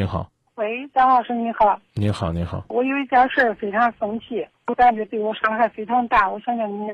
你好，喂，张老师你好，你好，你好，我有一件事儿非常生气，我感觉对我伤害非常大，我想向你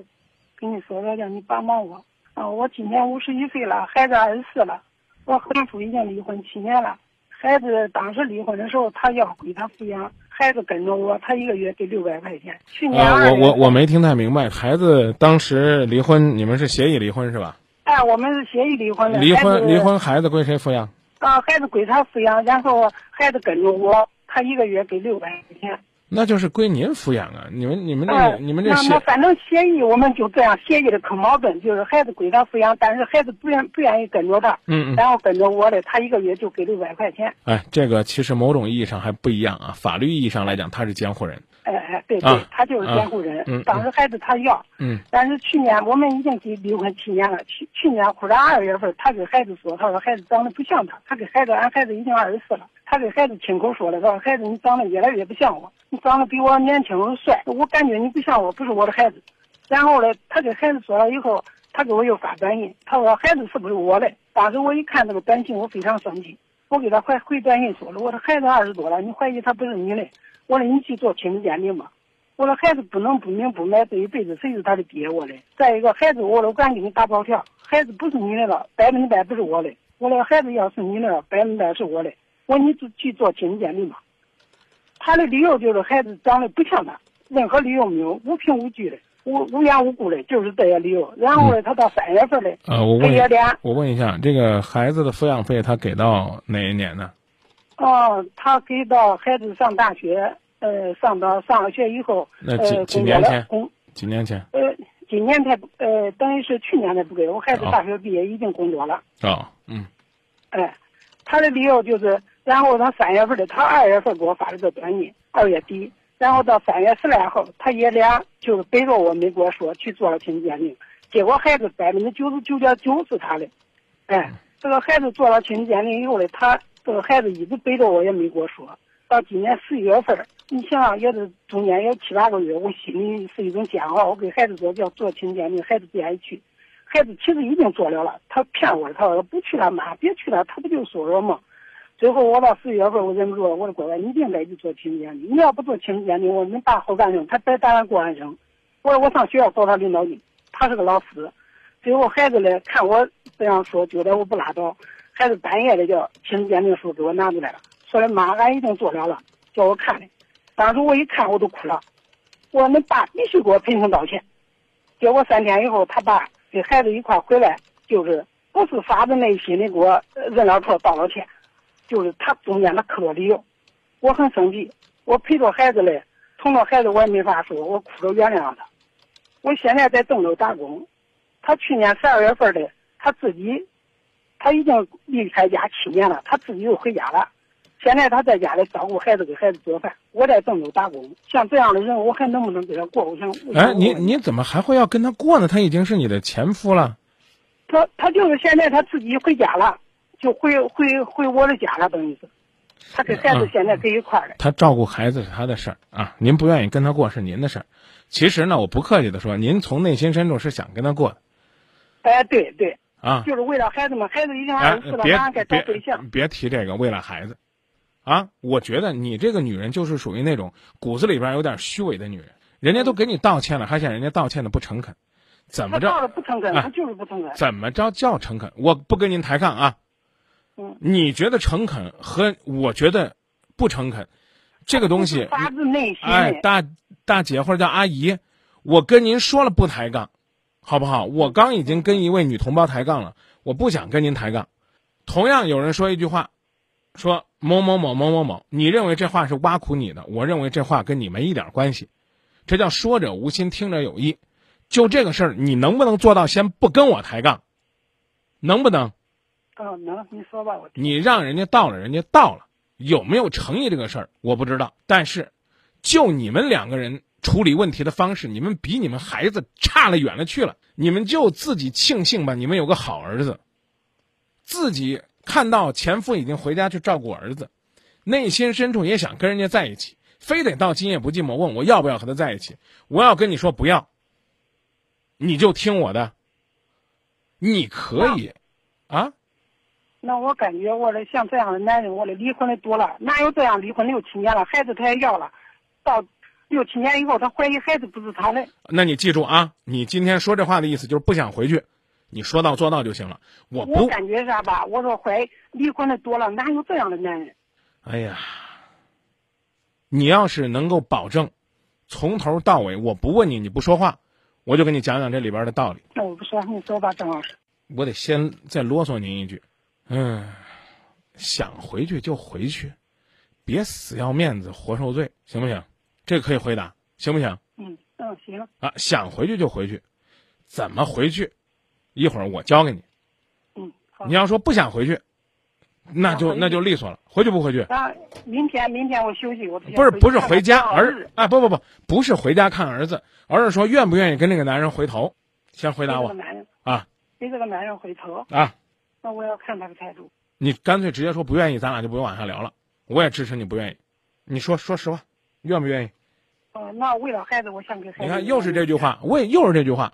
跟你说说，让你帮帮我。啊，我今年五十一岁了，孩子二十四了，我和丈夫已经离婚七年了。孩子当时离婚的时候，他要归他抚养，孩子跟着我，他一个月给六百块钱。去年呃，二月我我我没听太明白，孩子当时离婚，你们是协议离婚是吧？哎，我们是协议离婚的。离婚离婚，孩子归谁抚养？啊，孩子归他抚养，然后孩子跟着我，他一个月给六百块钱。那就是归您抚养啊！你们你们这个、哎，你们这那那反正协议我们就这样协议的可矛盾，就是孩子归他抚养，但是孩子不愿不愿意跟着他，嗯嗯，然后跟着我的，他一个月就给六百块钱。哎，这个其实某种意义上还不一样啊，法律意义上来讲他是监护人，哎哎，对对，啊他就是监护人。当时孩子他要，嗯但是去年我们已经给离婚七年了。去去年忽然二月份，他给孩子说，他说孩子长得不像他，他给孩子，俺孩子已经二十四了，他给孩子亲口说了，说孩子你长得越来越不像我，你长得比我年轻帅，我感觉你不像我，不是我的孩子。然后呢，他给孩子说了以后，他给我又发短信，他说孩子是不是我的？当时我一看这个短信，我非常生气，我给他回回短信说了，我的孩子二十多了，你怀疑他不是你的？我说你去做亲子鉴定吧。我说孩子不能不明不白，这一辈子谁是他的爹？我嘞。再一个，孩子，我说我敢给你打包票，孩子不是你的了，百分之百不是我的。我说孩子要是你的了，百分之百是我的。我说你去去做亲子鉴定吧。他的理由就是孩子长得不像他，任何理由没有，无凭无据的，无无缘无故的，就是这些理由。然后呢，他到三月份嘞，呃，我问也俩，我问一下，这个孩子的抚养费他给到哪一年呢？哦，他给到孩子上大学，呃，上到上了学以后，那几呃，几年前。几年前？呃，今年才不呃，等于是去年才不给我孩子哦大学毕业已经工作了，哦，嗯。哎，他的理由就是，然后他三月份的，他二月份给我发了个短信，二月底，然后到三月十来号，他爷俩就是背着我没跟我说去做了亲子鉴定，结果孩子百分之九十九点九是他的，哎，这个孩子做了亲子鉴定以后呢，他这这个孩子一直背着我也没跟我说，到今年十一月份，你想想也是中间有七八个月，我心里是一种煎熬。我给孩子说要做亲子鉴定，孩子不愿意去。孩子其实已经做了了，他骗我，他说不去了，妈别去了，他不就说说吗？最后我到十一月份，我忍不住了，我说乖乖，你一定得去做亲子鉴定。你要不做亲子鉴定，我们爸好干生他白打算过完生。我说我上学校找他领导去，他是个老师。最后孩子呢，看我这样说，觉得我不拉倒，孩子半夜的叫亲子鉴定书给我拿出来了，说的妈，俺已经做了了，叫我看的。当时我一看，我都哭了。我说恁爸必须给我赔偿道歉。结果三天以后，他爸跟孩子一块回来，就是不是发自内心的给我认了错、道了歉，就是他中间的可多理由。我很生气，我陪着孩子嘞，疼着孩子我也没法说，我哭着原谅他。我现在在郑州打工，他去年十二月份的，他自己他已经离开家七年了，他自己又回家了。现在他在家里照顾孩子，给孩子做饭。我在郑州打工，像这样的人，我还能不能跟他过？我想，哎，你问你怎么还会要跟他过呢？他已经是你的前夫了。他他就是现在他自己回家了，就回回回我的家了，等于是，他跟孩子嗯现在在一块儿了。他照顾孩子是他的事儿啊，您不愿意跟他过是您的事儿。其实呢，我不客气的说，您从内心深处是想跟他过的哎，对对，啊。就是为了孩子们，孩子已经哎二十四了，别马上该找别对象。别提这个，为了孩子，啊，我觉得你这个女人就是属于那种骨子里边有点虚伪的女人。人家都给你道歉了，还嫌人家道歉的不诚恳，怎么着？了不诚恳，哎他就是不诚恳。怎么着叫诚恳？我不跟您抬杠啊。嗯，你觉得诚恳和我觉得不诚恳，这个东西，发自内心哎，大大姐或者叫阿姨，我跟您说了不抬杠，好不好？我刚已经跟一位女同胞抬杠了，我不想跟您抬杠。同样有人说一句话，说某某某某某某，你认为这话是挖苦你的，我认为这话跟你没一点关系，这叫说者无心，听者有意。就这个事儿，你能不能做到先不跟我抬杠？能不能？哦，能，你说吧，我。你让人家到了，人家到了，有没有诚意这个事儿我不知道。但是，就你们两个人处理问题的方式，你们比你们孩子差了远了去了。你们就自己庆幸吧，你们有个好儿子，自己看到前夫已经回家去照顾儿子，内心深处也想跟人家在一起，非得到今夜不寂寞问我要不要和他在一起。我要跟你说不要，你就听我的，你可以，啊。那我感觉我的像这样的男人，我的离婚的多了，哪有这样离婚六七年了，孩子他也要了，到六七年以后，他怀疑孩子不是他的。那你记住啊，你今天说这话的意思就是不想回去，你说到做到就行了。我我不，感觉啥吧？我说怀离婚的多了，哪有这样的男人？哎呀，你要是能够保证从头到尾我不问你，你不说话，我就给你讲讲这里边的道理。那我不说，你说吧，郑老师。我得先再啰嗦您一句，嗯，想回去就回去，别死要面子活受罪，行不行？这个可以回答，行不行？嗯嗯，行。啊，想回去就回去，怎么回去？一会儿我教给你。嗯，好你。要说不想回去，那就那就利索了，回去不回去？啊明天明天我休息，我不是不是回家，儿而啊不不不，不是回家看儿子，而是说愿不愿意跟那个男人回头？先回答我啊跟这个男人回头，啊！那我要看他的态度。你干脆直接说不愿意，咱俩就不用往下聊了。我也支持你不愿意，你说说实话，愿不愿意？哦，那为了孩子，我想给孩子。你看又是这句话，为又是这句话，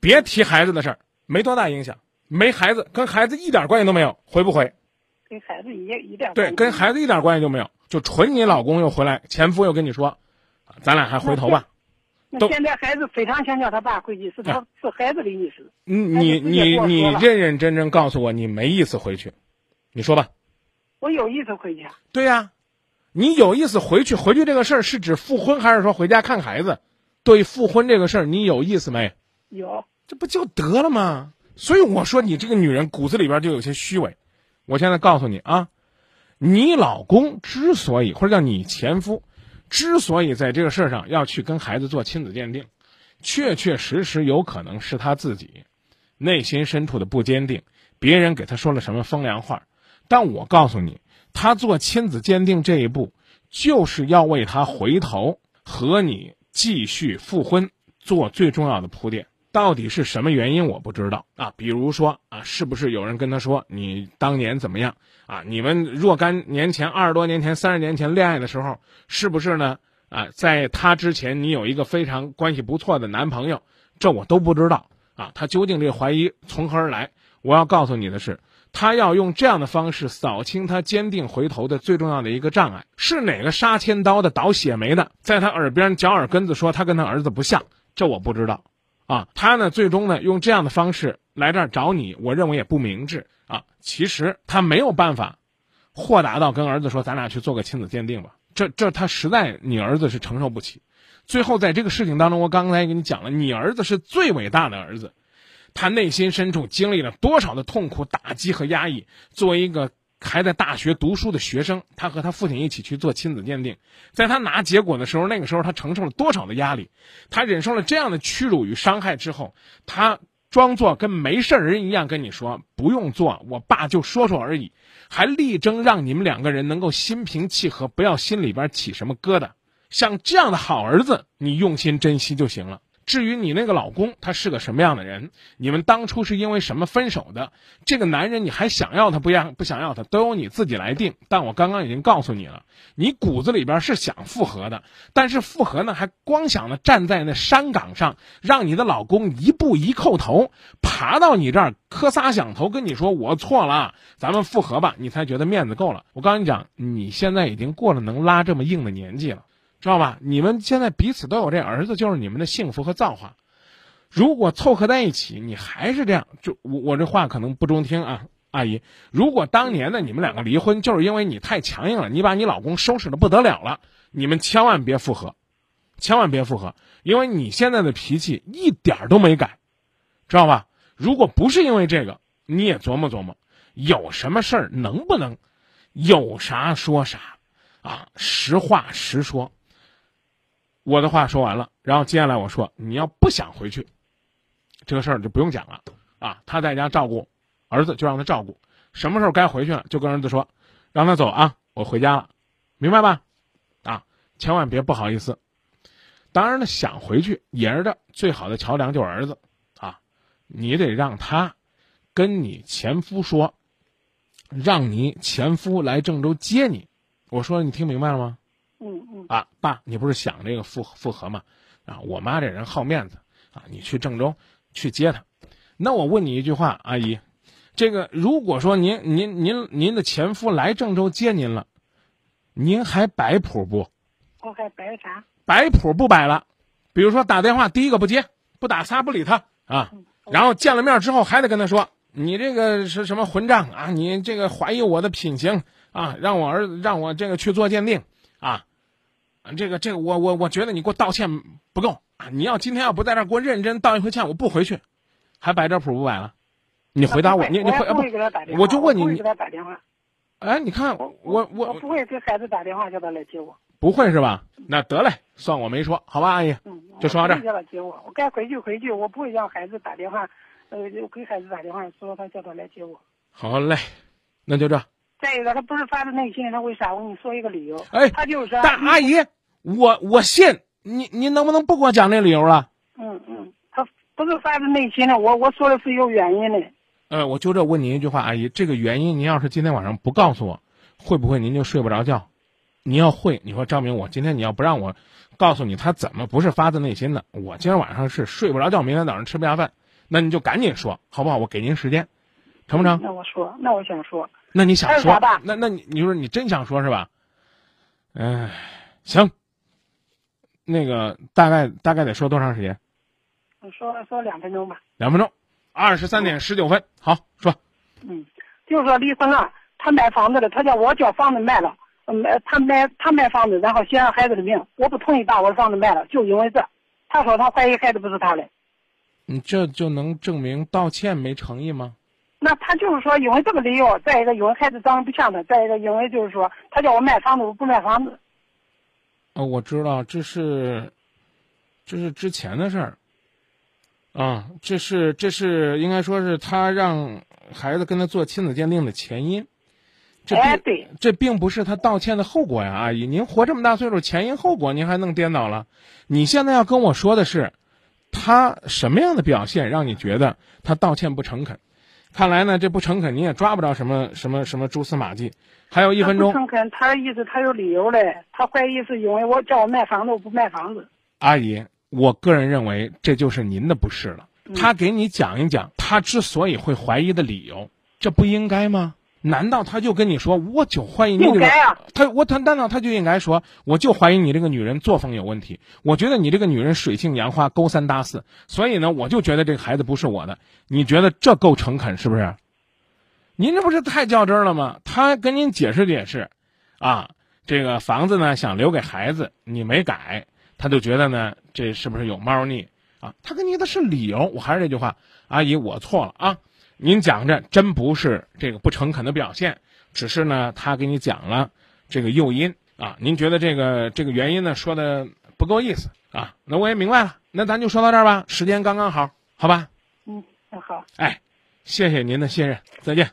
别提孩子的事儿，没多大影响，没孩子跟孩子一点关系都没有，回不回？跟孩子一一点对，跟孩子一点关系都没有，就纯你老公又回来，前夫又跟你说，啊咱俩还回头吧。都那现在孩子非常想叫他爸回去，是他是孩子的意思。你你直接跟我你认认真真告诉我，你没意思回去，你说吧。我有意思回去，对呀、你有意思回去，回去这个事儿是指复婚，还是说回家看孩子？对复婚这个事儿，你有意思没？有这不就得了吗？所以我说你这个女人骨子里边就有些虚伪。我现在告诉你啊，你老公之所以或者叫你前夫，之所以在这个事儿上要去跟孩子做亲子鉴定，确确实实有可能是他自己内心深处的不坚定，别人给他说了什么风凉话。但我告诉你，他做亲子鉴定这一步，就是要为他回头和你继续复婚做最重要的铺垫。到底是什么原因我不知道啊？比如说啊，是不是有人跟他说你当年怎么样啊？你们若干年前、二十多年前、三十年前恋爱的时候，是不是呢？啊，在他之前你有一个非常关系不错的男朋友，这我都不知道啊。他究竟这怀疑从何而来？我要告诉你的是，他要用这样的方式扫清他坚定回头的最重要的一个障碍，是哪个杀千刀的、倒血霉的，在他耳边嚼耳根子说他跟他儿子不像，这我不知道。啊，他呢最终呢用这样的方式来这儿找你，我认为也不明智啊。其实他没有办法豁达到跟儿子说咱俩去做个亲子鉴定吧，这这他实在你儿子是承受不起。最后在这个事情当中，我刚才给你讲了，你儿子是最伟大的儿子，他内心深处经历了多少的痛苦、打击和压抑。作为一个还在大学读书的学生，他和他父亲一起去做亲子鉴定，在他拿结果的时候，那个时候他承受了多少的压力？他忍受了这样的屈辱与伤害之后，他装作跟没事人一样跟你说不用做，我爸就说说而已，还力争让你们两个人能够心平气和，不要心里边起什么疙瘩。像这样的好儿子，你用心珍惜就行了。至于你那个老公，他是个什么样的人？你们当初是因为什么分手的？这个男人你还想要他不要不想要他，都由你自己来定。但我刚刚已经告诉你了，你骨子里边是想复合的，但是复合呢，还光想着站在那山岗上，让你的老公一步一叩头，爬到你这儿磕仨响头，跟你说我错了，咱们复合吧，你才觉得面子够了。我告你讲，你现在已经过了能拉这么硬的年纪了。知道吧？你们现在彼此都有这儿子，就是你们的幸福和造化。如果凑合在一起，你还是这样，就我我这话可能不中听啊，阿姨。如果当年的你们两个离婚，就是因为你太强硬了，你把你老公收拾的不得了了，你们千万别复合，千万别复合，因为你现在的脾气一点都没改，知道吧？如果不是因为这个，你也琢磨琢磨，有什么事儿能不能有啥说啥啊，实话实说。我的话说完了，然后接下来我说，你要不想回去，这个事儿就不用讲了啊。他在家照顾儿子，就让他照顾。什么时候该回去了，就跟儿子说，让他走啊，我回家了，明白吧？啊，千万别不好意思。当然了，想回去也是的，最好的桥梁就是儿子啊，你得让他跟你前夫说，让你前夫来郑州接你。我说你听明白了吗？嗯嗯啊，爸，你不是想这个复复合吗？啊，我妈这人好面子啊，你去郑州去接她。那我问你一句话，阿姨，这个如果说您您您您的前夫来郑州接您了，您还摆谱不？我还摆啥？摆谱不摆了，比如说打电话第一个不接，不打仨不理他啊，然后见了面之后还得跟他说，你这个是什么混账啊？你这个怀疑我的品行啊？让我儿子让我这个去做鉴定啊？这个这个我我我觉得你给我道歉不够啊！你要今天要不在这儿给我认真道一回歉，我不回去，还摆这谱不摆了？你回答我，你你回不会给他打电话，我就问你，你给他打电话。哎，你看我我我不会给孩子打电话叫他来接我。不会是吧？那得嘞，算我没说，好吧，阿姨，嗯，就说到这儿我不会叫他接我，我该回去回去，我不会让孩子打电话，呃，就给孩子打电话说他叫他来接我。好嘞，那就这。再一个，他不是发自内心，他为啥？我跟你说一个理由。哎他就是说。但阿姨，我我信你，您能不能不给我讲这理由了？嗯嗯，他不是发自内心的，我我说的是有原因的。呃，我就这问您一句话，阿姨，这个原因您要是今天晚上不告诉我，会不会您就睡不着觉？你要会，你说张明，我今天你要不让我告诉你他怎么不是发自内心的，我今天晚上是睡不着觉，明天早上吃不下饭，那你就赶紧说，好不好？我给您时间，成不成？那我说，那我想说。那你想说吧？那那你你说你真想说是吧？嗯、行。那个大概大概得说多长时间？我说说两分钟吧。两分钟，二十三点十九分。好，说。嗯，就是说离婚了，他买房子了，他叫我叫房子卖了，嗯，他买他买房子，然后写上孩子的命，我不同意把我的房子卖了，就因为这，他说他怀疑孩子不是他的，你这就能证明道歉没诚意吗？那他就是说因为这个理由，再一个因为孩子长得不像他，再一个因为就是说他叫我卖房子，我不卖房子。哦，我知道，这是，这是之前的事儿。啊，这是这是应该说是他让孩子跟他做亲子鉴定的前因。这并、哎对这并不是他道歉的后果呀，阿姨，您活这么大岁数，前因后果您还弄颠倒了？你现在要跟我说的是，他什么样的表现让你觉得他道歉不诚恳？看来呢，这不诚恳，你也抓不着什么什么什么蛛丝马迹。还有一分钟，不诚恳，他的意思他有理由嘞，他怀疑是因为我叫我卖房子，我不卖房子。阿姨，我个人认为这就是您的不是了。他给你讲一讲他之所以会怀疑的理由，这不应该吗？难道他就跟你说，我就怀疑你这个啊？他我他难道他就应该说，我就怀疑你这个女人作风有问题？我觉得你这个女人水性杨花，勾三搭四，所以呢，我就觉得这个孩子不是我的。你觉得这够诚恳是不是？您这不是太较真儿了吗？他跟您解释解释，啊，这个房子呢想留给孩子，你没改，他就觉得呢这是不是有猫腻啊？他跟你的是理由。我还是这句话，阿姨，我错了啊。您讲着真不是这个不诚恳的表现，只是呢他给你讲了这个诱因啊。您觉得这个这个原因呢说的不够意思啊？那我也明白了，那咱就说到这儿吧，时间刚刚好，好吧？嗯，那好。哎，谢谢您的信任，再见。